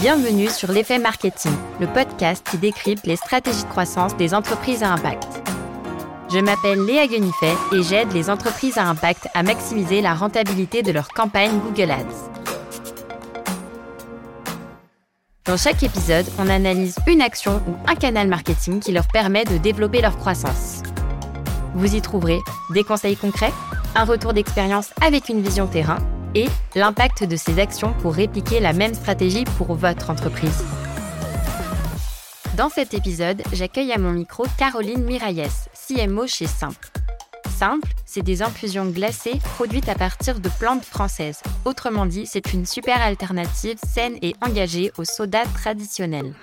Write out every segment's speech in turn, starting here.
Bienvenue sur l'effet marketing, le podcast qui décrypte les stratégies de croissance des entreprises à impact. Je m'appelle Léa Guenifet et j'aide les entreprises à impact à maximiser la rentabilité de leur campagne Google Ads. Dans chaque épisode, on analyse une action ou un canal marketing qui leur permet de développer leur croissance. Vous y trouverez des conseils concrets, un retour d'expérience avec une vision terrain et l'impact de ces actions pour répliquer la même stratégie pour votre entreprise. Dans cet épisode, j'accueille à mon micro Caroline Mirailles, CMO chez Simple. Simple, c'est des infusions glacées produites à partir de plantes françaises. Autrement dit, c'est une super alternative saine et engagée au soda traditionnel.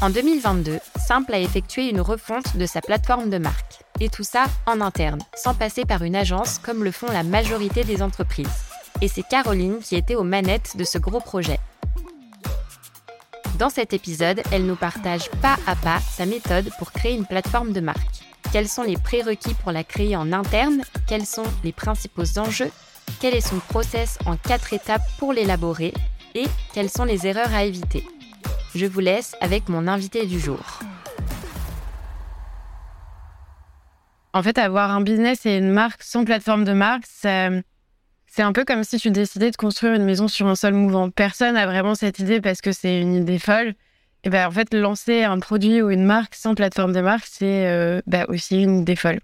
En 2022, Simple a effectué une refonte de sa plateforme de marque. Et tout ça en interne, sans passer par une agence comme le font la majorité des entreprises. Et c'est Caroline qui était aux manettes de ce gros projet. Dans cet épisode, elle nous partage pas à pas sa méthode pour créer une plateforme de marque. Quels sont les prérequis pour la créer en interne? Quels sont les principaux enjeux? Quel est son process en quatre étapes pour l'élaborer? Et quelles sont les erreurs à éviter? Je vous laisse avec mon invité du jour. En fait, avoir un business et une marque sans plateforme de marque, c'est un peu comme si tu décidais de construire une maison sur un sol mouvant. Personne n'a vraiment cette idée parce que c'est une idée folle. Et ben en fait, lancer un produit ou une marque sans plateforme de marque, c'est euh, bah, aussi une idée folle.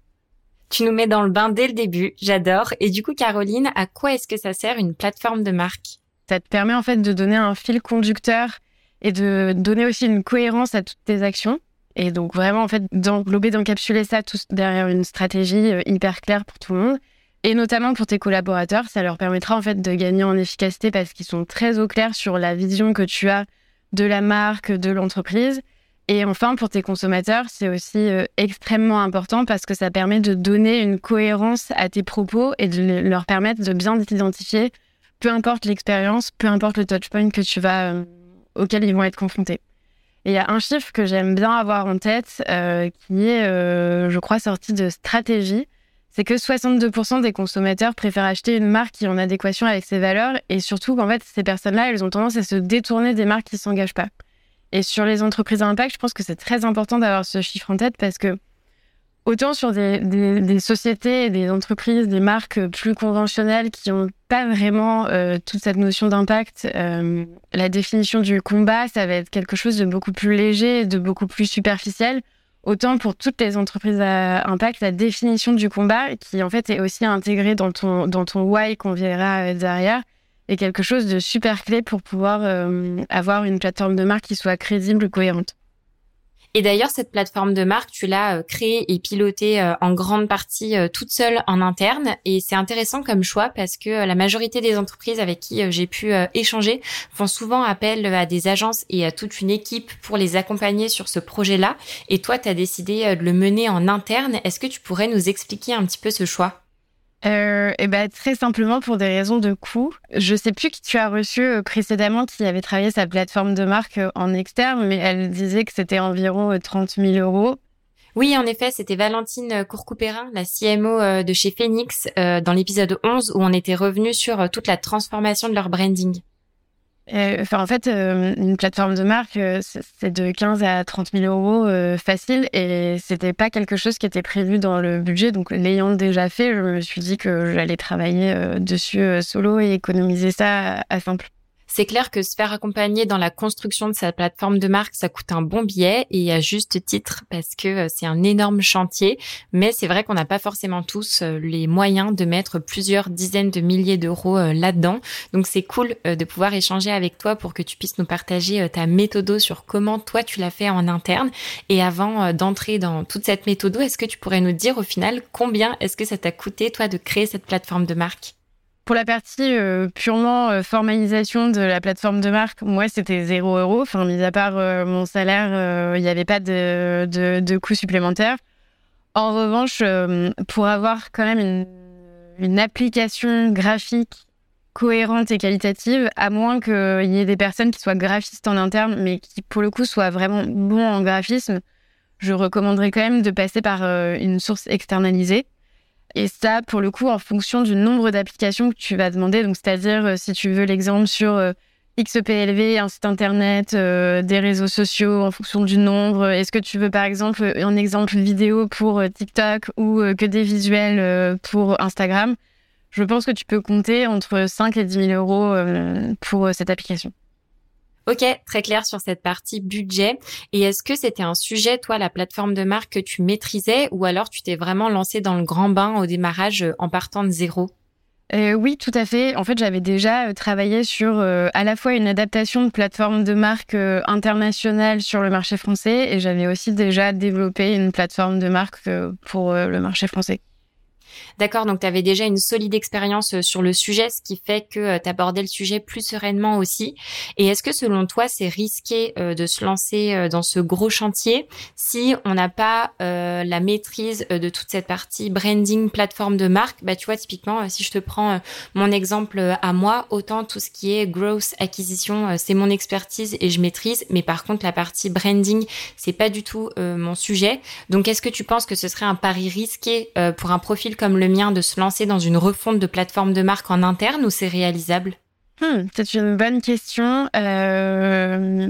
Tu nous mets dans le bain dès le début, j'adore. Et du coup, Caroline, à quoi est-ce que ça sert une plateforme de marque? Ça te permet en fait de donner un fil conducteur et de donner aussi une cohérence à toutes tes actions. Et donc vraiment, en fait, d'englober, d'encapsuler ça tout derrière une stratégie euh, hyper claire pour tout le monde. Et notamment pour tes collaborateurs, ça leur permettra en fait de gagner en efficacité parce qu'ils sont très au clair sur la vision que tu as de la marque, de l'entreprise. Et enfin, pour tes consommateurs, c'est aussi euh, extrêmement important parce que ça permet de donner une cohérence à tes propos et de leur permettre de bien t'identifier, peu importe l'expérience, peu importe le touchpoint que tu vas, euh, auquel ils vont être confrontés. Et il y a un chiffre que j'aime bien avoir en tête, euh, qui est, euh, je crois, sorti de stratégie. C'est que 62% des consommateurs préfèrent acheter une marque qui est en adéquation avec ses valeurs et surtout qu'en fait, ces personnes-là, elles ont tendance à se détourner des marques qui ne s'engagent pas. Et sur les entreprises à impact, je pense que c'est très important d'avoir ce chiffre en tête parce que Autant sur des, des, des, sociétés, des entreprises, des marques plus conventionnelles qui n'ont pas vraiment euh, toute cette notion d'impact, euh, la définition du combat, ça va être quelque chose de beaucoup plus léger, de beaucoup plus superficiel. Autant pour toutes les entreprises à impact, la définition du combat, qui en fait est aussi intégrée dans ton, dans ton why qu'on verra euh, derrière, est quelque chose de super clé pour pouvoir avoir une plateforme de marque qui soit crédible, cohérente. Et d'ailleurs, cette plateforme de marque, tu l'as euh, créée et pilotée euh, en grande partie euh, toute seule en interne. Et c'est intéressant comme choix parce que la majorité des entreprises avec qui j'ai pu échanger font souvent appel à des agences et à toute une équipe pour les accompagner sur ce projet-là. Et toi, tu as décidé de le mener en interne. Est-ce que tu pourrais nous expliquer un petit peu ce choix? Euh, et ben très simplement pour des raisons de coût. Je sais plus qui tu as reçu euh, précédemment qui avait travaillé sa plateforme de marque euh, en externe, mais elle disait que c'était environ 30 000 euros. Oui, en effet, c'était Valentine Courcoupérin, la CMO de chez Phoenix, dans l'épisode 11 où on était revenu sur toute la transformation de leur branding. Euh, en fait, euh, une plateforme de marque, euh, c'est de 15 à 30 000 euros facile et c'était pas quelque chose qui était prévu dans le budget. Donc, l'ayant déjà fait, je me suis dit que j'allais travailler dessus solo et économiser ça à simple. C'est clair que se faire accompagner dans la construction de sa plateforme de marque, ça coûte un bon billet et à juste titre parce que euh, c'est un énorme chantier. Mais c'est vrai qu'on n'a pas forcément tous euh, les moyens de mettre plusieurs dizaines de milliers d'euros euh, là-dedans. Donc c'est cool de pouvoir échanger avec toi pour que tu puisses nous partager ta méthode sur comment toi tu l'as fait en interne. Et avant d'entrer dans toute cette méthode, est-ce que tu pourrais nous dire au final combien est-ce que ça t'a coûté toi de créer cette plateforme de marque? Pour la partie euh, purement euh, formalisation de la plateforme de marque, moi, c'était zéro euro. Enfin, mis à part euh, mon salaire, il n'y avait pas de, de, de coûts supplémentaires. En revanche, pour avoir quand même une, une, application graphique cohérente et qualitative, à moins qu'il y ait des personnes qui soient graphistes en interne, mais qui, pour le coup, soient vraiment bons en graphisme, je recommanderais quand même de passer par une source externalisée. Et ça, pour le coup, en fonction du nombre d'applications que tu vas demander. Donc, c'est-à-dire, euh, si tu veux l'exemple sur euh, XPLV, un site internet, euh, des réseaux sociaux en fonction du nombre Est-ce que tu veux par exemple un exemple vidéo pour TikTok ou que des visuels pour Instagram? Je pense que tu peux compter entre 5 et 10 000 euros pour cette application. Ok, très clair sur cette partie budget. Et est-ce que c'était un sujet, toi, la plateforme de marque que tu maîtrisais ou alors tu t'es vraiment lancé dans le grand bain au démarrage en partant de zéro? Euh, oui, tout à fait. En fait, j'avais déjà euh, travaillé sur euh, à la fois une adaptation de plateforme de marque internationale sur le marché français et j'avais aussi déjà développé une plateforme de marque pour le marché français. D'accord, donc tu avais déjà une solide expérience euh, sur le sujet, ce qui fait que euh, tu abordais le sujet plus sereinement aussi. Et est-ce que selon toi, c'est risqué euh, de se lancer dans ce gros chantier si on n'a pas la maîtrise de toute cette partie branding, plateforme de marque? Bah tu vois, typiquement, si je te prends mon exemple à moi, autant tout ce qui est growth, acquisition, c'est mon expertise et je maîtrise, mais par contre la partie branding, c'est pas du tout mon sujet. Donc est-ce que tu penses que ce serait un pari risqué pour un profil comme le mien de se lancer dans une refonte de plateforme de marque en interne ou c'est réalisable? Hmm, C'est une bonne question. Euh,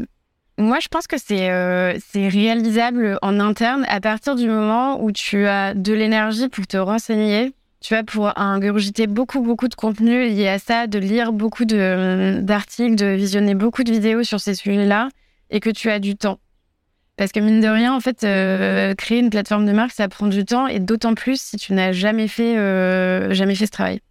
moi, je pense que euh, c'est réalisable en interne à partir du moment où tu as de l'énergie pour te renseigner, tu vois, pour ingurgiter beaucoup, beaucoup de contenu lié à ça, de lire beaucoup d'articles, de visionner beaucoup de vidéos sur ces sujets-là, et que tu as du temps. Parce que mine de rien, en fait, euh, créer une plateforme de marque, ça prend du temps et d'autant plus si tu n'as jamais fait, euh, jamais fait ce travail.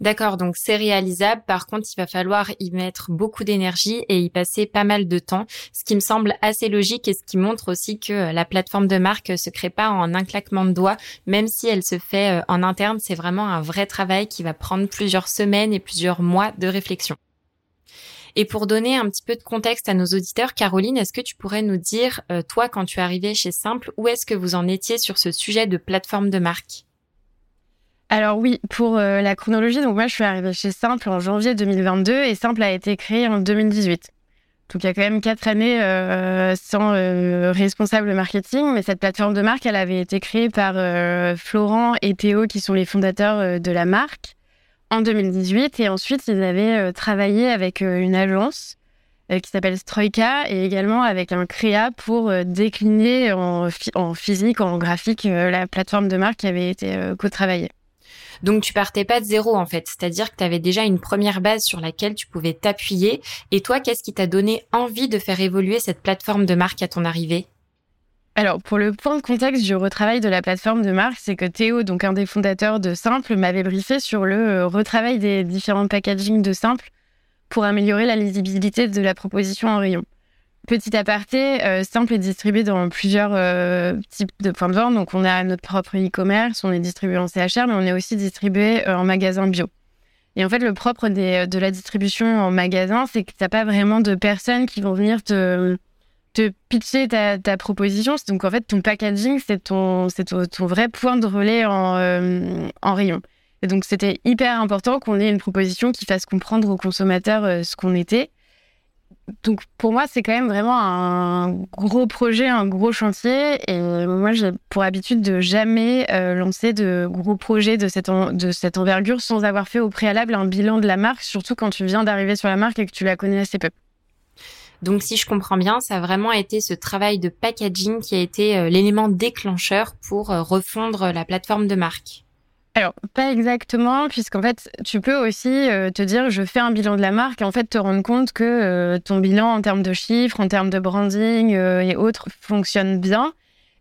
D'accord, donc c'est réalisable. Par contre, il va falloir y mettre beaucoup d'énergie et y passer pas mal de temps, ce qui me semble assez logique et ce qui montre aussi que la plateforme de marque se crée pas en un claquement de doigts, même si elle se fait euh, en interne. C'est vraiment un vrai travail qui va prendre plusieurs semaines et plusieurs mois de réflexion. Et pour donner un petit peu de contexte à nos auditeurs, Caroline, est-ce que tu pourrais nous dire, euh, toi, quand tu es arrivée chez Simple, où est-ce que vous en étiez sur ce sujet de plateforme de marque? Alors oui, pour euh, la chronologie, donc moi je suis arrivée chez Simple en janvier 2022 et Simple a été créé en 2018. Donc il y a quand même quatre années euh, sans responsable marketing, mais cette plateforme de marque, elle avait été créée par Florent et Théo, qui sont les fondateurs de la marque en 2018 et ensuite ils avaient euh, travaillé avec euh, une agence euh, qui s'appelle Stroika et également avec un créa pour décliner en, en, physique, en graphique, la plateforme de marque qui avait été co-travaillée. Donc tu partais pas de zéro en fait, c'est-à-dire que tu avais déjà une première base sur laquelle tu pouvais t'appuyer. Et toi, qu'est-ce qui t'a donné envie de faire évoluer cette plateforme de marque à ton arrivée? Alors, pour le point de contexte du retravail de la plateforme de marque, c'est que Théo, donc un des fondateurs de Simple, m'avait briefé sur le euh, retravail des différents packaging de Simple pour améliorer la lisibilité de la proposition en rayon. Petit aparté, euh, Simple est distribué dans plusieurs euh, types de points de vente. Donc, on a notre propre e-commerce, on est distribué en CHR, mais on est aussi distribué en magasin bio. Et en fait, le propre de la distribution en magasin, c'est que tu n'as pas vraiment de personnes qui vont venir te te pitcher ta, ta, proposition. Donc en fait, ton packaging, c'est ton, c'est ton, vrai point de relais en, euh, en rayon. Et donc c'était hyper important qu'on ait une proposition qui fasse comprendre aux consommateurs euh, ce qu'on était. Donc pour moi, c'est quand même vraiment un gros projet, un gros chantier. Et moi, j'ai pour habitude de jamais euh, lancer de gros projets de cette, de cette envergure sans avoir fait au préalable un bilan de la marque, surtout quand tu viens d'arriver sur la marque et que tu la connais assez peu. Donc si je comprends bien, ça a vraiment été ce travail de packaging qui a été euh, l'élément déclencheur pour euh, refondre la plateforme de marque. Alors, pas exactement, puisqu'en fait, tu peux aussi euh, te dire, je fais un bilan de la marque et en fait te rendre compte que ton bilan en termes de chiffres, en termes de branding et autres fonctionne bien.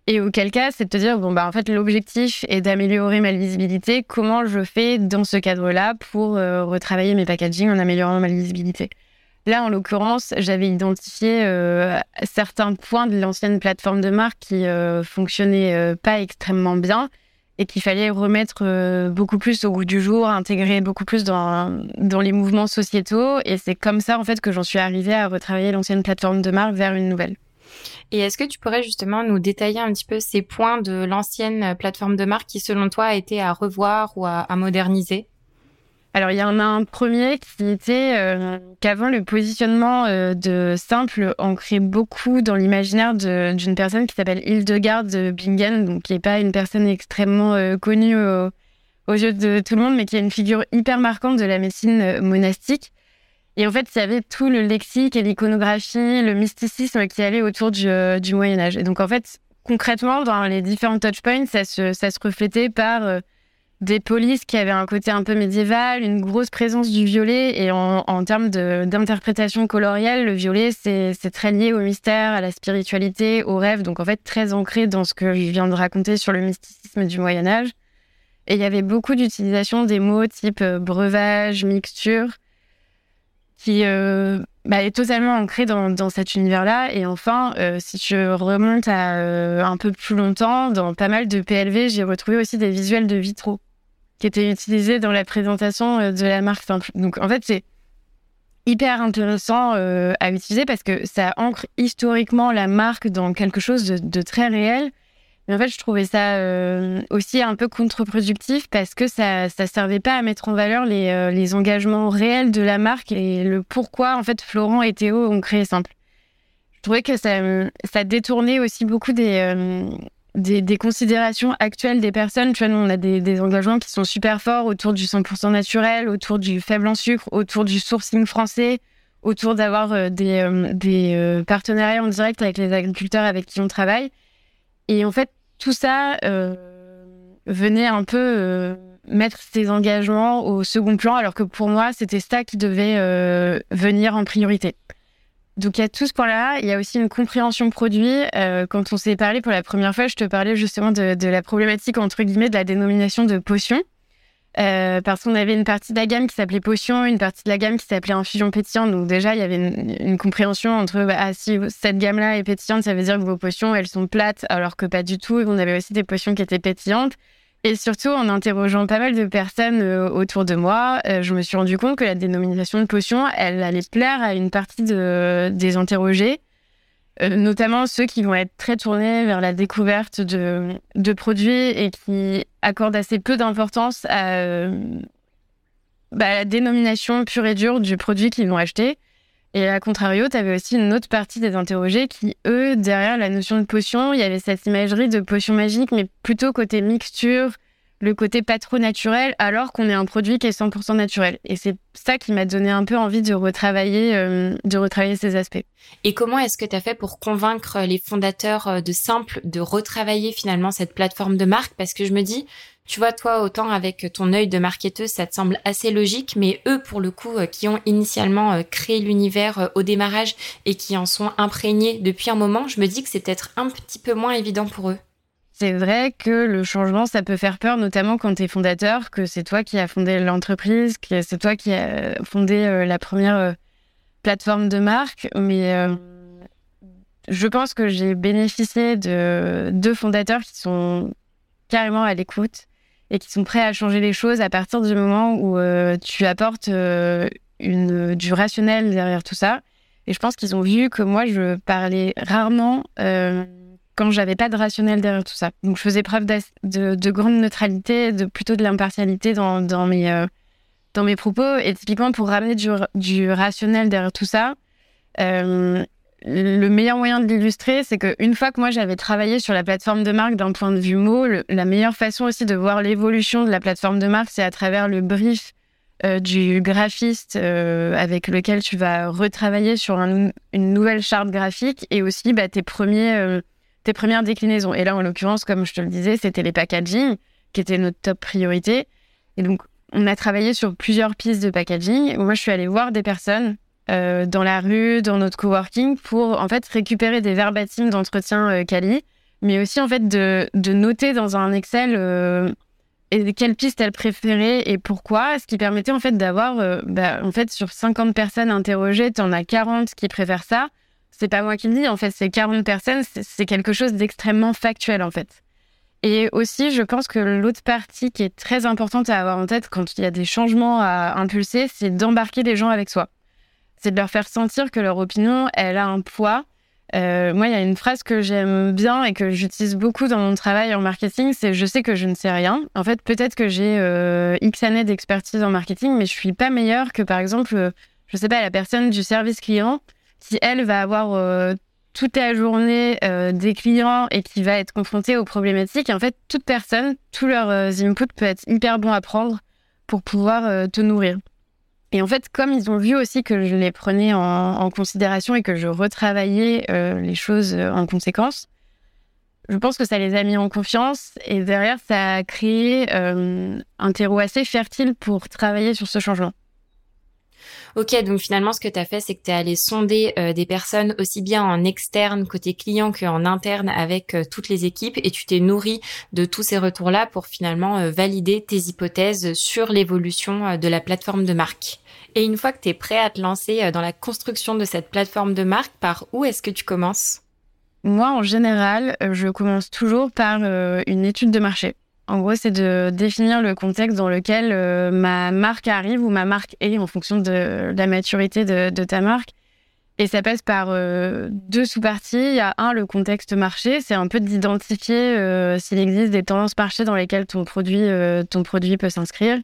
Et auquel cas, c'est de te dire, bon, bah, en fait, l'objectif est d'améliorer ma lisibilité. Comment je fais dans ce cadre-là pour retravailler mes packaging en améliorant ma lisibilité? Là, en l'occurrence, j'avais identifié euh, certains points de l'ancienne plateforme de marque qui euh, fonctionnaient euh, pas extrêmement bien et qu'il fallait remettre beaucoup plus au goût du jour, intégrer beaucoup plus dans, dans les mouvements sociétaux. Et c'est comme ça, en fait, que j'en suis arrivée à retravailler l'ancienne plateforme de marque vers une nouvelle. Et est-ce que tu pourrais justement nous détailler un petit peu ces points de l'ancienne plateforme de marque qui, selon toi, a été à revoir ou à moderniser? Alors, il y en a un premier qui était euh, qu'avant le positionnement euh, de Simple ancrait beaucoup dans l'imaginaire d'une personne qui s'appelle Hildegarde Bingen, donc qui n'est pas une personne extrêmement euh, connue aux yeux de tout le monde, mais qui est une figure hyper marquante de la médecine monastique. Et en fait, il y avait tout le lexique et l'iconographie, le mysticisme qui allait autour du, du Moyen Âge. Et donc, en fait, concrètement, dans les différents touchpoints, ça se, ça se reflétait par des polices qui avaient un côté un peu médiéval, une grosse présence du violet. Et en, termes d'interprétation colorielle, le violet, c'est très lié au mystère, à la spiritualité, au rêve. Donc en fait, très ancré dans ce que je viens de raconter sur le mysticisme du Moyen Âge. Et il y avait beaucoup d'utilisation des mots type euh, breuvage, mixture, qui euh, bah, est totalement ancré dans, cet univers-là. Et enfin, euh, si je remonte à un peu plus longtemps, dans pas mal de PLV, j'ai retrouvé aussi des visuels de vitraux qui était utilisé dans la présentation euh, de la marque simple. Donc en fait, c'est hyper intéressant euh, à utiliser parce que ça ancre historiquement la marque dans quelque chose de, très réel. Mais en fait, je trouvais ça euh, aussi un peu contre-productif parce que ça ne servait pas à mettre en valeur les, les, engagements réels de la marque et le pourquoi en fait Florent et Théo ont créé Simple. Je trouvais que ça, ça détournait aussi beaucoup des, des, considérations actuelles des personnes. Tu vois, nous, on a des, engagements qui sont super forts autour du 100% naturel, autour du faible en sucre, autour du sourcing français, autour d'avoir euh, des, euh, euh, partenariats en direct avec les agriculteurs avec qui on travaille. Et en fait, tout ça venait un peu mettre ces engagements au second plan, alors que pour moi, c'était ça qui devait venir en priorité. Donc il y a tout ce point-là. Il y a aussi une compréhension produit. Euh, quand on s'est parlé pour la première fois, je te parlais justement de, la problématique entre guillemets de la dénomination de potion. Euh, parce qu'on avait une partie de la gamme qui s'appelait potion, une partie de la gamme qui s'appelait infusion pétillante. Donc déjà, il y avait une, compréhension entre bah, ah, si cette gamme-là est pétillante, ça veut dire que vos potions elles sont plates, alors que pas du tout. On avait aussi des potions qui étaient pétillantes. Et surtout, en interrogeant pas mal de personnes euh, autour de moi, euh, je me suis rendu compte que la dénomination de potion, elle allait plaire à une partie de, des interrogés, euh, notamment ceux qui vont être très tournés vers la découverte de, produits et qui accordent assez peu d'importance à bah, la dénomination pure et dure du produit qu'ils vont acheter. Et à contrario, tu avais aussi une autre partie des interrogés qui, eux, derrière la notion de potion, il y avait cette imagerie de potion magique, mais plutôt côté mixture, le côté pas trop naturel, alors qu'on est un produit qui est 100% naturel. Et c'est ça qui m'a donné un peu envie de retravailler, euh, de retravailler ces aspects. Et comment est-ce que tu as fait pour convaincre les fondateurs euh, de Simple de retravailler finalement cette plateforme de marque? Parce que je me dis, tu vois, toi, autant avec ton œil de marketeuse, ça te semble assez logique, mais eux, pour le coup, euh, qui ont initialement euh, créé l'univers euh, au démarrage et qui en sont imprégnés depuis un moment, je me dis que c'est peut-être un petit peu moins évident pour eux. C'est vrai que le changement, ça peut faire peur, notamment quand tu es fondateur, que c'est toi qui as fondé l'entreprise, que c'est toi qui as fondé la première plateforme de marque. Mais je pense que j'ai bénéficié de deux fondateurs qui sont carrément à l'écoute et qui sont prêts à changer les choses à partir du moment où euh, tu apportes euh, une, du rationnel derrière tout ça. Et je pense qu'ils ont vu que moi, je parlais rarement euh, quand j'avais pas de rationnel derrière tout ça. Donc, je faisais preuve de, de, grande neutralité, de plutôt de l'impartialité dans, dans, mes, dans mes propos. Et typiquement, pour ramener du, du rationnel derrière tout ça, le meilleur moyen de l'illustrer, c'est qu'une fois que moi j'avais travaillé sur la plateforme de marque d'un point de vue mot, la meilleure façon aussi de voir l'évolution de la plateforme de marque, c'est à travers le brief euh, du graphiste euh, avec lequel tu vas retravailler sur une nouvelle charte graphique et aussi bah, tes, premiers, euh, tes premières déclinaisons. Et là, en l'occurrence, comme je te le disais, c'était les packaging qui étaient notre top priorité. Et donc, on a travaillé sur plusieurs pistes de packaging. Moi, je suis allée voir des personnes euh, dans la rue, dans notre coworking, pour en fait récupérer des verbatims d'entretien euh, quali, mais aussi en fait de, noter dans un Excel euh, quelle piste elle préférait et pourquoi, ce qui permettait en fait d'avoir, euh, bah, en fait sur 50 personnes interrogées, tu en as 40 qui préfèrent ça. C'est pas moi qui le dis, en fait, c'est 40 personnes, c'est quelque chose d'extrêmement factuel en fait. Et aussi, je pense que l'autre partie qui est très importante à avoir en tête quand il y a des changements à impulser, c'est d'embarquer les gens avec soi c'est de leur faire sentir que leur opinion, elle a un poids. Euh, moi, il y a une phrase que j'aime bien et que j'utilise beaucoup dans mon travail en marketing, c'est je sais que je ne sais rien. En fait, peut-être que j'ai euh, X années d'expertise en marketing, mais je suis pas meilleure que, par exemple, euh, je sais pas, la personne du service client qui, elle, va avoir toute la journée des clients et qui va être confrontée aux problématiques. En fait, toute personne, tous leurs inputs peut être hyper bon à prendre pour pouvoir te nourrir. Et en fait, comme ils ont vu aussi que je les prenais en, considération et que je retravaillais les choses en conséquence, je pense que ça les a mis en confiance et derrière, ça a créé un terreau assez fertile pour travailler sur ce changement. Ok, donc finalement, ce que tu as fait, c'est que tu es allé sonder euh, des personnes aussi bien en externe, côté client, qu'en interne avec euh, toutes les équipes et tu t'es nourri de tous ces retours-là pour finalement euh, valider tes hypothèses sur l'évolution de la plateforme de marque. Et une fois que tu es prêt à te lancer dans la construction de cette plateforme de marque, par où est-ce que tu commences? Moi, en général, je commence toujours par une étude de marché. En gros, c'est de définir le contexte dans lequel euh, ma marque arrive ou ma marque est en fonction de, la maturité de, ta marque. Et ça passe par euh, deux sous-parties. Il y a un, le contexte marché. C'est un peu d'identifier euh, s'il existe des tendances marché dans lesquelles ton produit, ton produit peut s'inscrire.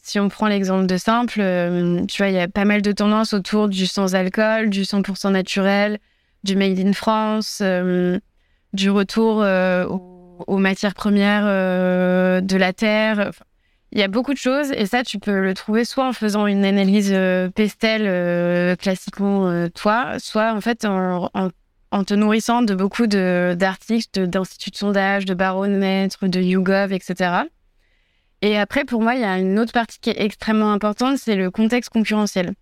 Si on prend l'exemple de simple, tu vois, il y a pas mal de tendances autour du sans alcool, du 100% naturel, du made in France, du retour au aux matières premières euh, de la terre. il y a beaucoup de choses et ça, tu peux le trouver soit en faisant une analyse euh, pestel euh, classiquement toi, soit en fait en, te nourrissant de beaucoup d'articles, d'instituts de, sondage, de baromètres, de YouGov, etc. Et après, pour moi, il y a une autre partie qui est extrêmement importante, c'est le contexte concurrentiel.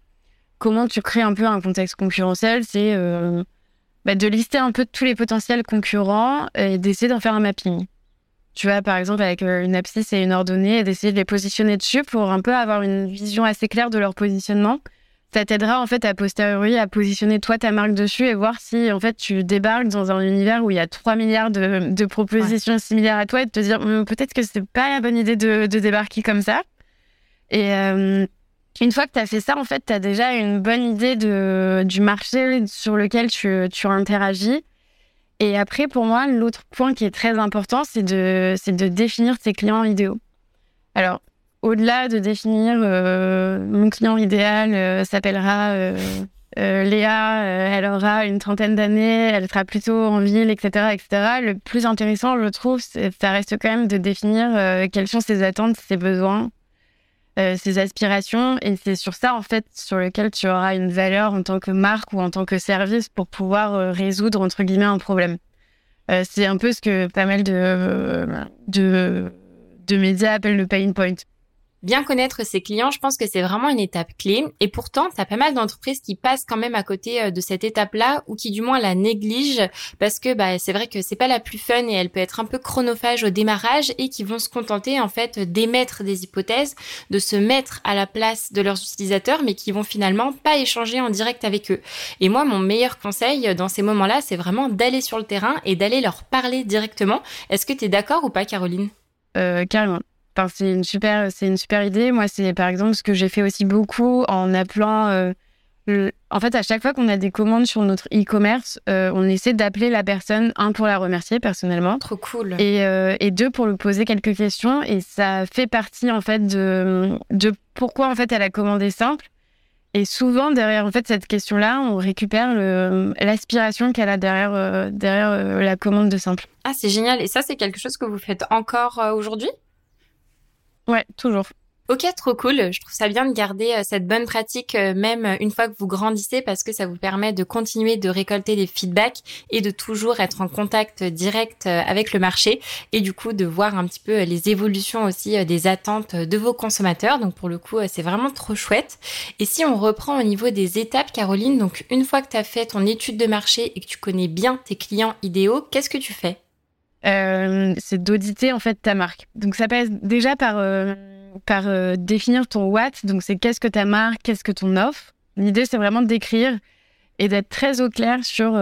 Comment tu crées un peu un contexte concurrentiel C'est bah, de lister un peu tous les potentiels concurrents et d'essayer d'en faire un mapping. Tu vois, par exemple, avec euh, une abscisse et une ordonnée, et d'essayer de les positionner dessus pour un peu avoir une vision assez claire de leur positionnement. Ça t'aidera en fait à posteriori à positionner toi ta marque dessus et voir si en fait tu débarques dans un univers où il y a 3 milliards de, propositions similaires à toi et de te dire hum, peut-être que c'est pas la bonne idée de, débarquer comme ça. Et, euh, une fois que tu as fait ça, en fait, tu as déjà une bonne idée du marché sur lequel tu, interagis. Et après, pour moi, l'autre point qui est très important, c'est de, de définir tes clients idéaux. Alors, au-delà de définir euh, mon client idéal euh, s'appellera euh, Léa, elle aura une trentaine d'années, elle sera plutôt en ville, etc., etc. Le plus intéressant, je trouve, ça reste quand même de définir quelles sont ses attentes, ses besoins, euh, ses aspirations. Et c'est sur ça, en fait, sur lequel tu auras une valeur en tant que marque ou en tant que service pour pouvoir euh, résoudre, entre guillemets, un problème. Euh, c'est un peu ce que pas mal de, de, de médias appellent le pain point. Bien connaître ses clients, je pense que c'est vraiment une étape clé. Et pourtant, tu as pas mal d'entreprises qui passent quand même à côté euh, de cette étape-là ou qui du moins la négligent parce que bah, c'est vrai que c'est pas la plus fun et elle peut être un peu chronophage au démarrage et qui vont se contenter en fait d'émettre des hypothèses, de se mettre à la place de leurs utilisateurs mais qui vont finalement pas échanger en direct avec eux. Et moi, mon meilleur conseil dans ces moments-là, c'est vraiment d'aller sur le terrain et d'aller leur parler directement. Est-ce que tu es d'accord ou pas, Caroline? Euh, Carrément c'est une super, c'est une super idée. Moi, c'est par exemple ce que j'ai fait aussi beaucoup en appelant. Euh, en fait, à chaque fois qu'on a des commandes sur notre e-commerce, euh, on essaie d'appeler la personne, un pour la remercier personnellement. Trop cool. Et, euh, et, deux pour lui poser quelques questions. Et ça fait partie en fait de, de pourquoi en fait elle a commandé simple. Et souvent derrière en fait cette question-là, on récupère l'aspiration qu'elle a derrière derrière la commande de simple. Ah, c'est génial. Et ça, c'est quelque chose que vous faites encore aujourd'hui? Ouais, toujours. Ok, trop cool. Je trouve ça bien de garder euh, cette bonne pratique euh, même une fois que vous grandissez parce que ça vous permet de continuer de récolter des feedbacks et de toujours être en contact direct euh, avec le marché et du coup de voir un petit peu les évolutions aussi des attentes de vos consommateurs. Donc pour le coup, c'est vraiment trop chouette. Et si on reprend au niveau des étapes, Caroline, donc une fois que tu as fait ton étude de marché et que tu connais bien tes clients idéaux, qu'est-ce que tu fais? Euh, c'est d'auditer en fait ta marque. Donc ça passe déjà par euh, par euh, définir ton what. Donc c'est qu'est-ce que ta marque, qu'est-ce que ton offre. L'idée c'est vraiment d'écrire et d'être très au clair sur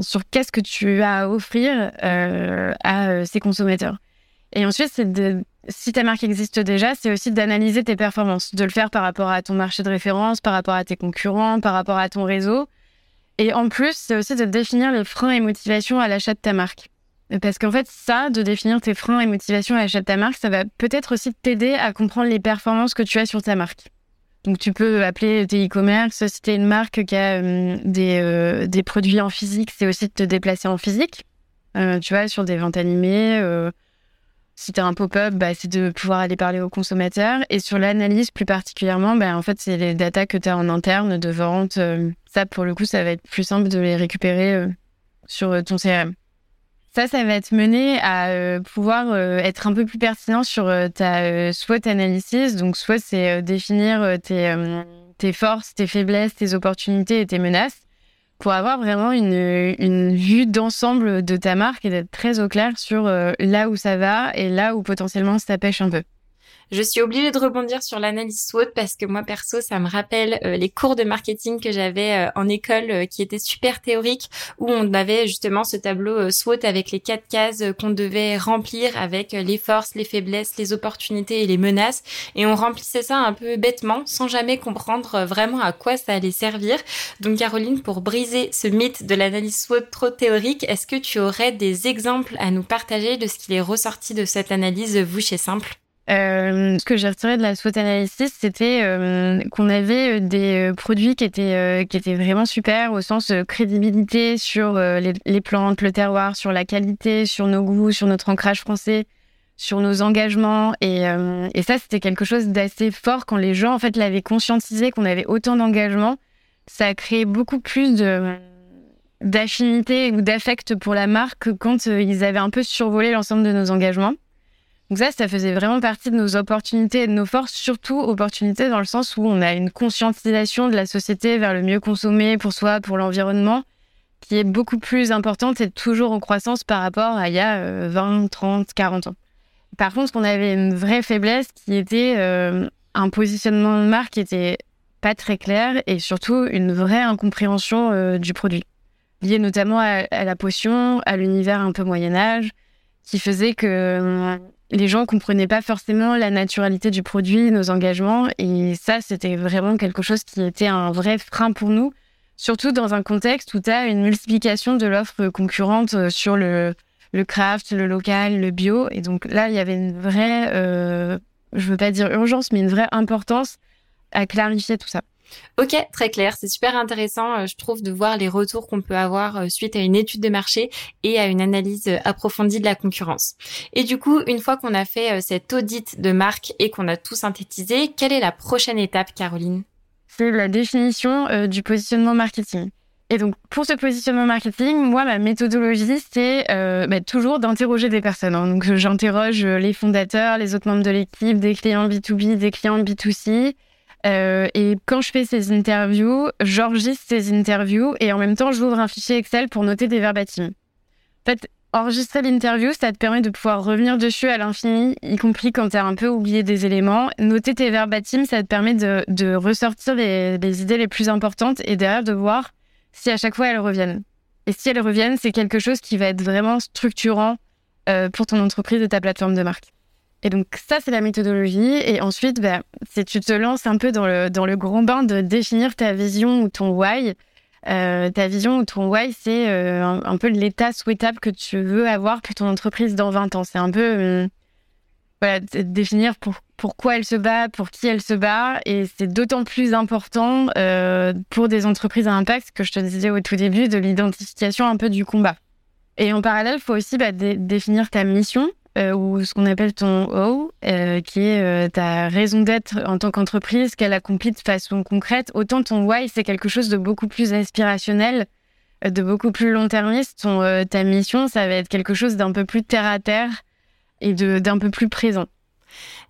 sur qu'est-ce que tu as à offrir à ces consommateurs. Et ensuite c'est de si ta marque existe déjà, c'est aussi d'analyser tes performances, de le faire par rapport à ton marché de référence, par rapport à tes concurrents, par rapport à ton réseau. Et en plus, c'est aussi de définir les freins et motivations à l'achat de ta marque. Parce qu'en fait, ça, de définir tes freins et motivations à l'achat de ta marque, ça va peut-être aussi t'aider à comprendre les performances que tu as sur ta marque. Donc, tu peux appeler tes e-commerce. Si tu es une marque qui a euh, des, euh, des, produits en physique, c'est aussi de te déplacer en physique. Euh, tu vois, sur des ventes animées, Si tu as un pop-up, bah, c'est de pouvoir aller parler aux consommateurs. Et sur l'analyse plus particulièrement, bah, en fait, c'est les datas que tu as en interne de vente. ça, pour le coup, ça va être plus simple de les récupérer sur ton CRM. Ça, ça va être mené à pouvoir être un peu plus pertinent sur ta SWOT analysis. Donc, SWOT, c'est définir tes, tes forces, tes faiblesses, tes opportunités et tes menaces pour avoir vraiment une, une vue d'ensemble de ta marque et d'être très au clair sur euh, là où ça va et là où potentiellement ça pêche un peu. Je suis obligée de rebondir sur l'analyse SWOT parce que moi perso, ça me rappelle euh, les cours de marketing que j'avais euh, en école euh, qui étaient super théoriques où on avait justement ce tableau SWOT avec les quatre cases qu'on devait remplir avec les forces, les faiblesses, les opportunités et les menaces et on remplissait ça un peu bêtement sans jamais comprendre vraiment à quoi ça allait servir. Donc Caroline, pour briser ce mythe de l'analyse SWOT trop théorique, est-ce que tu aurais des exemples à nous partager de ce qui est ressorti de cette analyse vous chez Simple? Euh, ce que j'ai retiré de la SWOT analysis, c'était euh, qu'on avait euh, des produits qui étaient qui étaient vraiment super au sens crédibilité sur les, plantes, le terroir, sur la qualité, sur nos goûts, sur notre ancrage français, sur nos engagements et, et ça c'était quelque chose d'assez fort quand les gens en fait l'avaient conscientisé qu'on avait autant d'engagement. Ça a créé beaucoup plus de d'affinité ou d'affect pour la marque quand ils avaient un peu survolé l'ensemble de nos engagements. Donc ça, ça faisait vraiment partie de nos opportunités et de nos forces, surtout opportunités dans le sens où on a une conscientisation de la société vers le mieux consommer pour soi, pour l'environnement, qui est beaucoup plus importante et toujours en croissance par rapport à il y a 20, 30, 40 ans. Par contre, on avait une vraie faiblesse qui était euh, un positionnement de marque qui était pas très clair et surtout une vraie incompréhension euh, du produit, liée notamment à, à la potion, à l'univers un peu Moyen Âge, qui faisait que les gens comprenaient pas forcément la naturalité du produit, nos engagements, et ça, c'était vraiment quelque chose qui était un vrai frein pour nous, surtout dans un contexte où tu as une multiplication de l'offre concurrente euh, sur le, le craft, le local, le bio, et donc là, il y avait une vraie, euh, je veux pas dire urgence, mais une vraie importance à clarifier tout ça. Ok, très clair. C'est super intéressant, euh, je trouve, de voir les retours qu'on peut avoir euh, suite à une étude de marché et à une analyse euh, approfondie de la concurrence. Et du coup, une fois qu'on a fait cet audit de marque et qu'on a tout synthétisé, quelle est la prochaine étape, Caroline? C'est la définition du positionnement marketing. Et donc, pour ce positionnement marketing, moi, ma méthodologie, c'est bah, toujours d'interroger des personnes. Hein. Donc, j'interroge les fondateurs, les autres membres de l'équipe, des clients B2B, des clients B2C. Euh, et quand je fais ces interviews, j'enregistre ces interviews et en même temps, j'ouvre un fichier Excel pour noter des verbatims. En fait, enregistrer l'interview, ça te permet de pouvoir revenir dessus à l'infini, y compris quand tu as un peu oublié des éléments. Noter tes verbatims, ça te permet de, ressortir les, les, idées les plus importantes et derrière de voir si à chaque fois elles reviennent. Et si elles reviennent, c'est quelque chose qui va être vraiment structurant euh, pour ton entreprise et ta plateforme de marque. Et donc ça, c'est la méthodologie. Et ensuite, bah, tu te lances un peu dans le, dans le grand bain de définir ta vision ou ton why, euh, ta vision ou ton why, c'est euh, un, peu l'état souhaitable que tu veux avoir pour ton entreprise dans 20 ans. C'est un peu euh, voilà, définir pour, pourquoi elle se bat, pour qui elle se bat. Et c'est d'autant plus important pour des entreprises à impact que je te disais au tout début de l'identification un peu du combat. Et en parallèle, il faut aussi bah, définir ta mission euh, ou ce qu'on appelle ton O, euh, qui est euh, ta raison d'être en tant qu'entreprise, qu'elle accomplit de façon concrète. Autant ton why, c'est quelque chose de beaucoup plus inspirationnel, de beaucoup plus long-termiste. Ton, ta mission, ça va être quelque chose d'un peu plus terre à terre et d'un peu plus présent.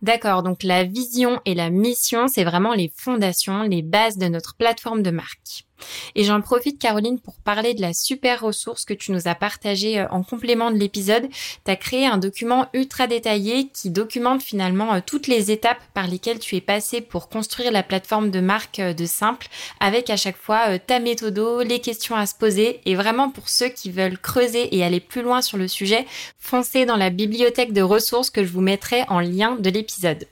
D'accord, donc la vision et la mission, c'est vraiment les fondations, les bases de notre plateforme de marque. Et j'en profite, Caroline, pour parler de la super ressource que tu nous as partagée euh, en complément de l'épisode. Tu as créé un document ultra détaillé qui documente finalement euh, toutes les étapes par lesquelles tu es passé pour construire la plateforme de marque euh, de Simple, avec à chaque fois ta méthode, les questions à se poser. Et vraiment, pour ceux qui veulent creuser et aller plus loin sur le sujet, foncez dans la bibliothèque de ressources que je vous mettrai en lien de l'épisode.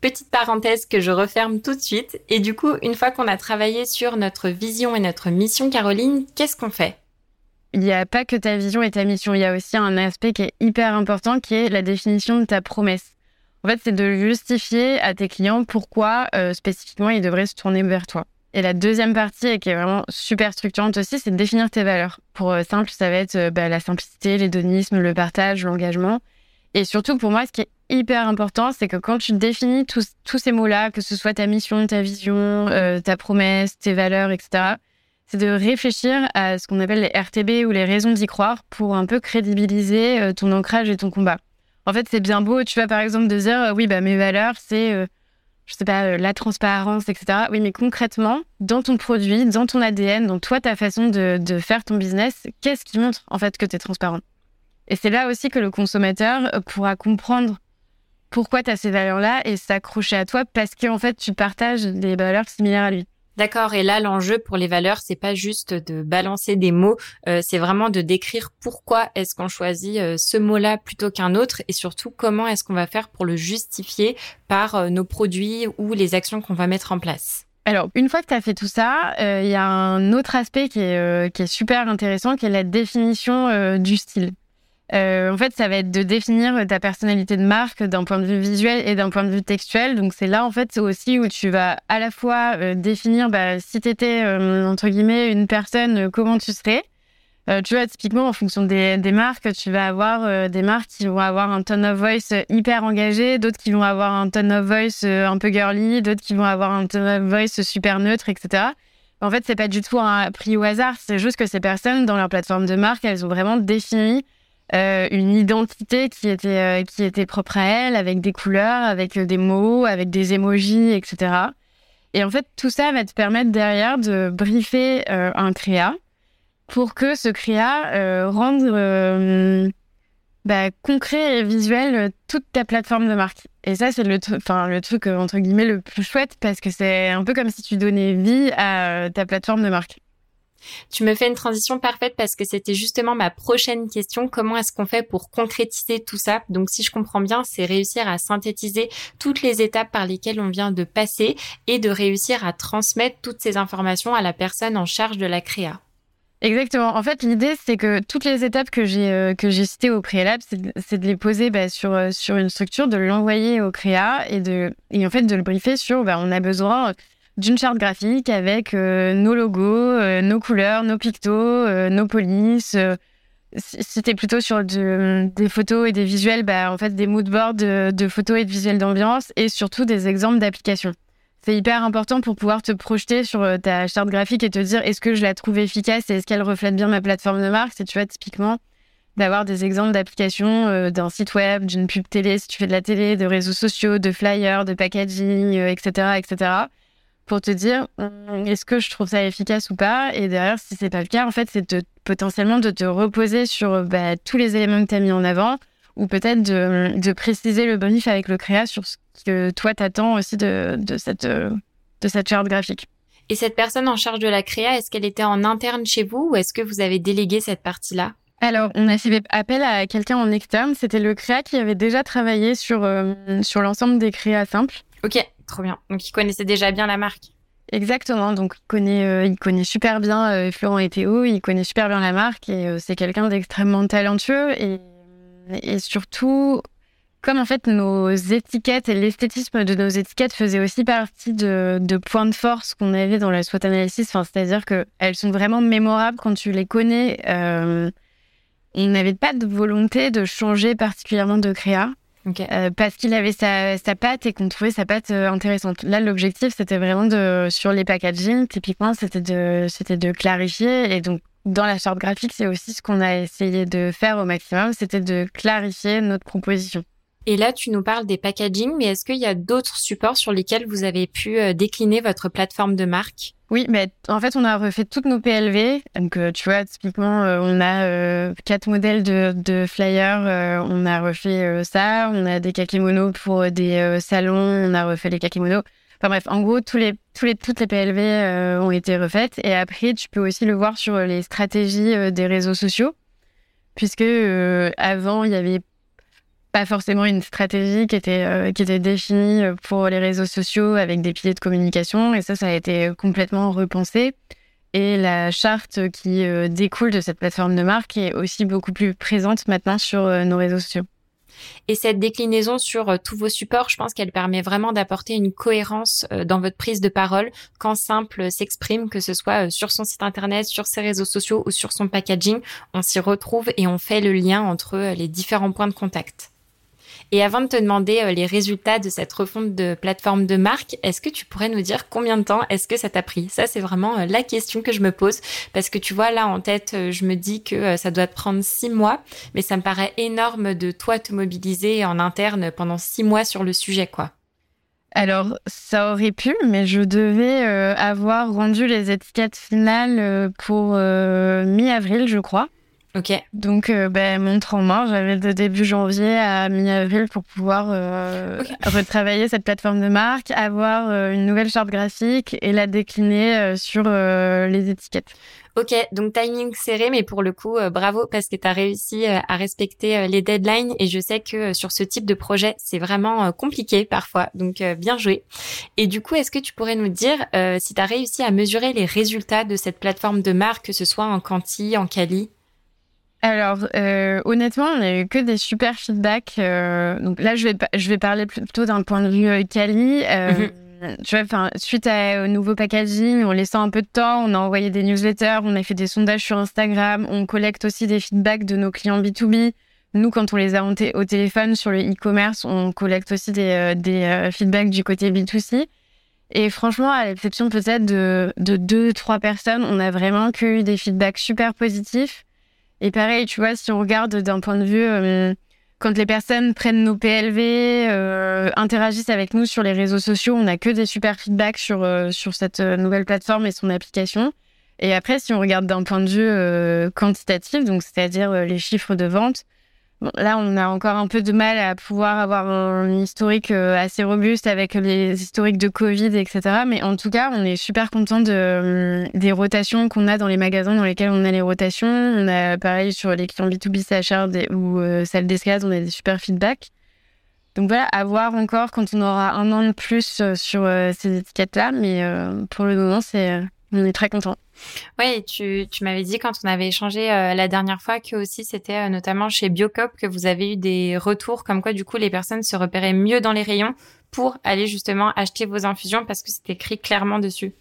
Petite parenthèse que je referme tout de suite. Et du coup, une fois qu'on a travaillé sur notre vision et notre mission, Caroline, qu'est-ce qu'on fait? Il n'y a pas que ta vision et ta mission. Il y a aussi un aspect qui est hyper important, qui est la définition de ta promesse. En fait, c'est de justifier à tes clients pourquoi euh, spécifiquement ils devraient se tourner vers toi. Et la deuxième partie, et qui est vraiment super structurante aussi, c'est de définir tes valeurs. Pour euh, simple, ça va être euh, bah, la simplicité, l'hédonisme, le partage, l'engagement. Et surtout, pour moi, ce qui est hyper important, c'est que quand tu définis tous, ces mots-là, que ce soit ta mission, ta vision, euh, ta promesse, tes valeurs, etc., c'est de réfléchir à ce qu'on appelle les RTB ou les raisons d'y croire pour un peu crédibiliser euh, ton ancrage et ton combat. En fait, c'est bien beau, tu vois, par exemple, de dire, euh, oui, bah, mes valeurs, c'est, je sais pas, la transparence, etc. Oui, mais concrètement, dans ton produit, dans ton ADN, dans toi, ta façon de, de faire ton business, qu'est-ce qui montre, en fait, que tu es transparent? Et c'est là aussi que le consommateur pourra comprendre pourquoi tu as ces valeurs-là et s'accrocher à toi parce qu'en fait, tu partages des valeurs similaires à lui. D'accord. Et là, l'enjeu pour les valeurs, c'est pas juste de balancer des mots, euh, c'est vraiment de décrire pourquoi est-ce qu'on choisit euh, ce mot-là plutôt qu'un autre, et surtout comment est-ce qu'on va faire pour le justifier par euh, nos produits ou les actions qu'on va mettre en place. Alors, une fois que tu as fait tout ça, il y a un autre aspect qui est, qui est super intéressant, qui est la définition du style. Euh, en fait, ça va être de définir ta personnalité de marque d'un point de vue visuel et d'un point de vue textuel. Donc, c'est là, en fait, c'est aussi où tu vas à la fois euh, définir bah, si tu étais, euh, entre guillemets, une personne, comment tu serais. tu vois, typiquement, en fonction des, marques, tu vas avoir des marques qui vont avoir un tone of voice hyper engagé, d'autres qui vont avoir un tone of voice un peu girly, d'autres qui vont avoir un tone of voice super neutre, etc. En fait, c'est pas du tout un prix au hasard. C'est juste que ces personnes, dans leur plateforme de marque, elles ont vraiment défini euh, une identité qui était, euh, qui était propre à elle, avec des couleurs, avec euh, des mots, avec des emojis, etc. Et en fait, tout ça va te permettre derrière de briefer un créa pour que ce créa rende bah, concret et visuel toute ta plateforme de marque. Et ça, c'est le, le truc, entre guillemets, le plus chouette parce que c'est un peu comme si tu donnais vie à ta plateforme de marque. Tu me fais une transition parfaite parce que c'était justement ma prochaine question. Comment est-ce qu'on fait pour concrétiser tout ça? Donc, si je comprends bien, c'est réussir à synthétiser toutes les étapes par lesquelles on vient de passer et de réussir à transmettre toutes ces informations à la personne en charge de la créa. Exactement. En fait, l'idée, c'est que toutes les étapes que j'ai euh, citées au préalable, c'est de les poser bah, sur euh, sur une structure, de l'envoyer au créa et de en fait de le briefer sur. Bah, on a besoin d'une charte graphique avec euh, nos logos, euh, nos couleurs, nos pictos, euh, nos polices. C'était plutôt sur des photos et des visuels, bah, en fait, des moodboards de, de photos et de visuels d'ambiance et surtout des exemples d'applications. C'est hyper important pour pouvoir te projeter sur ta charte graphique et te dire est-ce que je la trouve efficace et est-ce qu'elle reflète bien ma plateforme de marque? C'est, tu vois, typiquement, d'avoir des exemples d'applications d'un site web, d'une pub télé, si tu fais de la télé, de réseaux sociaux, de flyers, de packaging, etc., etc pour te dire hum, est-ce que je trouve ça efficace ou pas? Et derrière si c'est pas le cas en fait c'est potentiellement de te reposer sur bah, tous les éléments que tu as mis en avant ou peut-être de, préciser le bonus avec le créa sur ce que toi t'attends aussi de, cette de cette charte graphique. Et cette personne en charge de la créa, est-ce qu'elle était en interne chez vous ou est-ce que vous avez délégué cette partie-là? Alors, on a fait appel à quelqu'un en externe. C'était le créa qui avait déjà travaillé sur, euh, sur l'ensemble des créas simples. Ok, Trop bien. Donc il connaissait déjà bien la marque. Exactement. Donc il connaît, euh, il connaît super bien euh, Florent et Théo. Il connaît super bien la marque et euh, c'est quelqu'un d'extrêmement talentueux et, surtout comme en fait nos étiquettes et l'esthétisme de nos étiquettes faisaient aussi partie de, points de force qu'on avait dans la SWOT analysis, enfin, c'est-à-dire qu'elles sont vraiment mémorables quand tu les connais. On n'avait pas de volonté de changer particulièrement de créa. Euh, parce qu'il avait sa, sa patte et qu'on trouvait sa patte euh, intéressante. Là, l'objectif, c'était vraiment de, sur les packaging, typiquement, c'était de, c'était de clarifier. Et donc, dans la charte graphique, c'est aussi ce qu'on a essayé de faire au maximum, c'était de clarifier notre proposition. Et là, tu nous parles des packaging, mais est-ce qu'il y a d'autres supports sur lesquels vous avez pu euh, décliner votre plateforme de marque? Oui, mais en fait, on a refait toutes nos PLV. Donc, euh, tu vois, typiquement, euh, on a euh, quatre modèles de, flyers. on a refait ça. On a des kakémonos pour des salons. On a refait les kakémonos. Enfin bref, en gros, tous les, toutes les PLV ont été refaites. Et après, tu peux aussi le voir sur les stratégies des réseaux sociaux. Puisque avant, il y avait pas forcément une stratégie qui était, euh, qui était définie pour les réseaux sociaux avec des piliers de communication. Et ça, ça a été complètement repensé. Et la charte qui euh, découle de cette plateforme de marque est aussi beaucoup plus présente maintenant sur euh, nos réseaux sociaux. Et cette déclinaison sur tous vos supports, je pense qu'elle permet vraiment d'apporter une cohérence dans votre prise de parole quand Simple s'exprime, que ce soit sur son site internet, sur ses réseaux sociaux ou sur son packaging. On s'y retrouve et on fait le lien entre les différents points de contact. Et avant de te demander euh, les résultats de cette refonte de plateforme de marque, est-ce que tu pourrais nous dire combien de temps est-ce que ça t'a pris? Ça, c'est vraiment euh, la question que je me pose parce que tu vois là en tête, euh, je me dis que ça doit te prendre six mois, mais ça me paraît énorme de toi te mobiliser en interne pendant six mois sur le sujet, quoi. Alors, ça aurait pu, mais je devais avoir rendu les étiquettes finales pour mi-avril, je crois. Ok. Donc, euh, ben, montre en main, j'avais de début janvier à mi-avril pour pouvoir euh, retravailler cette plateforme de marque, avoir euh, une nouvelle charte graphique et la décliner sur les étiquettes. Ok, donc timing serré, mais pour le coup, bravo parce que tu as réussi à respecter les deadlines et je sais que sur ce type de projet, c'est vraiment compliqué parfois, donc bien joué. Et du coup, est-ce que tu pourrais nous dire si tu as réussi à mesurer les résultats de cette plateforme de marque, que ce soit en quanti, en quali? Alors, euh, honnêtement, on n'a eu que des super feedbacks. Euh, donc là, je vais, je vais parler plutôt d'un point de vue euh, quali. Mhm. Tu vois, enfin, suite à, au nouveau packaging, on laissant un peu de temps, on a envoyé des newsletters, on a fait des sondages sur Instagram, on collecte aussi des feedbacks de nos clients B2B. Nous, quand on les a au téléphone sur le e-commerce, on collecte aussi des, des feedbacks du côté B2C. Et franchement, à l'exception peut-être de, de deux, trois personnes, on a vraiment que eu des feedbacks super positifs. Et pareil, tu vois, si on regarde d'un point de vue, euh, quand les personnes prennent nos PLV, euh, interagissent avec nous sur les réseaux sociaux, on n'a que des super feedbacks sur, euh, sur cette nouvelle plateforme et son application. Et après, si on regarde d'un point de vue quantitatif, donc c'est-à-dire les chiffres de vente, là, on a encore un peu de mal à pouvoir avoir un historique euh, assez robuste avec les historiques de Covid, etc. Mais en tout cas, on est super content euh, des rotations qu'on a dans les magasins dans lesquels on a les rotations. On a pareil sur les clients B2B CHR ou euh, salle on a des super feedbacks. Donc voilà, à voir encore quand on aura un an de plus sur ces étiquettes-là. Mais pour le moment, c'est on est très content. Oui, tu, tu m'avais dit quand on avait échangé euh, la dernière fois que aussi c'était euh, notamment chez Biocop que vous avez eu des retours comme quoi du coup les personnes se repéraient mieux dans les rayons pour aller justement acheter vos infusions parce que c'était écrit clairement dessus.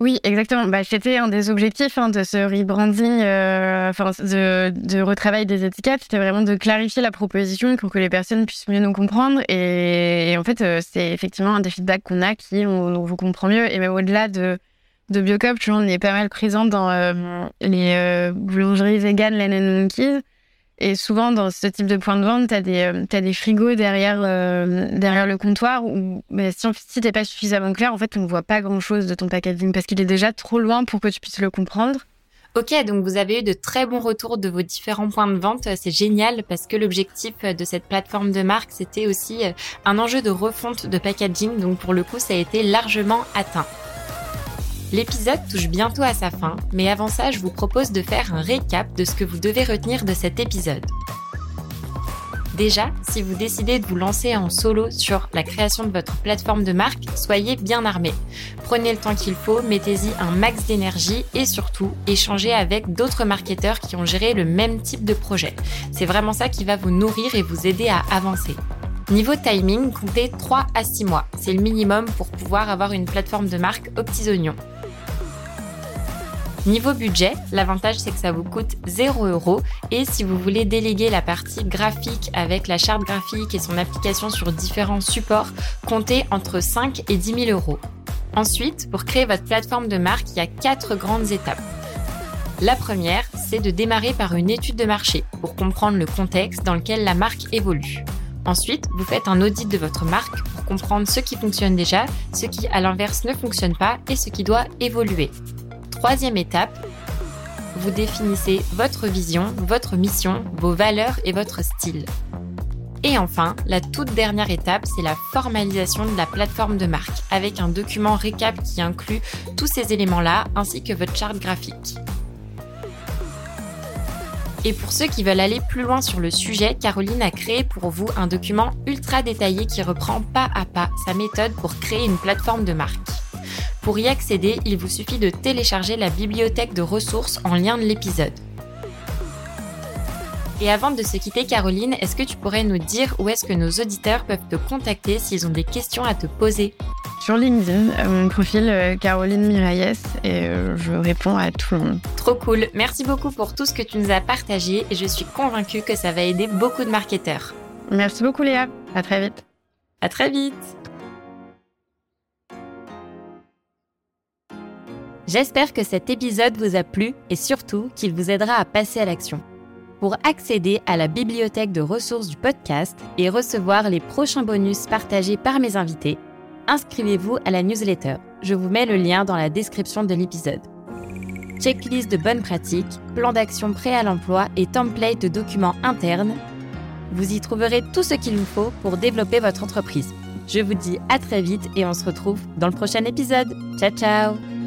Oui, exactement. Bah, c'était un des objectifs hein, de ce rebranding, euh, enfin de, de retravail des étiquettes. C'était vraiment de clarifier la proposition pour que les personnes puissent mieux nous comprendre. Et, en fait, c'est effectivement un des feedbacks qu'on a qui on, vous comprend mieux. Et même au-delà de de Biocop, tu vois, on est pas mal présent dans euh, les euh, boulangeries vegan Lennon Monkeys. Et souvent, dans ce type de point de vente, tu as, euh, des frigos derrière, derrière le comptoir où mais si, si t'es pas suffisamment clair, en fait, on ne voit pas grand-chose de ton packaging parce qu'il est déjà trop loin pour que tu puisses le comprendre. Ok, donc vous avez eu de très bons retours de vos différents points de vente. C'est génial parce que l'objectif de cette plateforme de marque, c'était aussi un enjeu de refonte de packaging. Donc pour le coup, ça a été largement atteint. L'épisode touche bientôt à sa fin, mais avant ça, je vous propose de faire un récap de ce que vous devez retenir de cet épisode. Déjà, si vous décidez de vous lancer en solo sur la création de votre plateforme de marque, soyez bien armé. Prenez le temps qu'il faut, mettez-y un max d'énergie et surtout, échangez avec d'autres marketeurs qui ont géré le même type de projet. C'est vraiment ça qui va vous nourrir et vous aider à avancer. Niveau timing, comptez 3 à 6 mois. C'est le minimum pour pouvoir avoir une plateforme de marque aux petits oignons. Niveau budget, l'avantage c'est que ça vous coûte 0 euros et si vous voulez déléguer la partie graphique avec la charte graphique et son application sur différents supports, comptez entre 5 et 10 000 euros. Ensuite, pour créer votre plateforme de marque, il y a quatre grandes étapes. La première, c'est de démarrer par une étude de marché pour comprendre le contexte dans lequel la marque évolue. Ensuite, vous faites un audit de votre marque pour comprendre ce qui fonctionne déjà, ce qui à l'inverse ne fonctionne pas et ce qui doit évoluer. Troisième étape, vous définissez votre vision, votre mission, vos valeurs et votre style. Et enfin, la toute dernière étape, c'est la formalisation de la plateforme de marque, avec un document récap qui inclut tous ces éléments-là, ainsi que votre charte graphique. Et pour ceux qui veulent aller plus loin sur le sujet, Caroline a créé pour vous un document ultra détaillé qui reprend pas à pas sa méthode pour créer une plateforme de marque. Pour y accéder, il vous suffit de télécharger la bibliothèque de ressources en lien de l'épisode. Et avant de se quitter, Caroline, est-ce que tu pourrais nous dire où est-ce que nos auditeurs peuvent te contacter s'ils ont des questions à te poser? Sur LinkedIn, mon profil euh, Caroline Mirailles et euh, je réponds à tout le monde. Trop cool. Merci beaucoup pour tout ce que tu nous as partagé et je suis convaincue que ça va aider beaucoup de marketeurs. Merci beaucoup Léa. À très vite. À très vite. J'espère que cet épisode vous a plu et surtout qu'il vous aidera à passer à l'action. Pour accéder à la bibliothèque de ressources du podcast et recevoir les prochains bonus partagés par mes invités, inscrivez-vous à la newsletter. Je vous mets le lien dans la description de l'épisode. Checklist de bonnes pratiques, plan d'action prêt à l'emploi et template de documents internes. Vous y trouverez tout ce qu'il vous faut pour développer votre entreprise. Je vous dis à très vite et on se retrouve dans le prochain épisode. Ciao ciao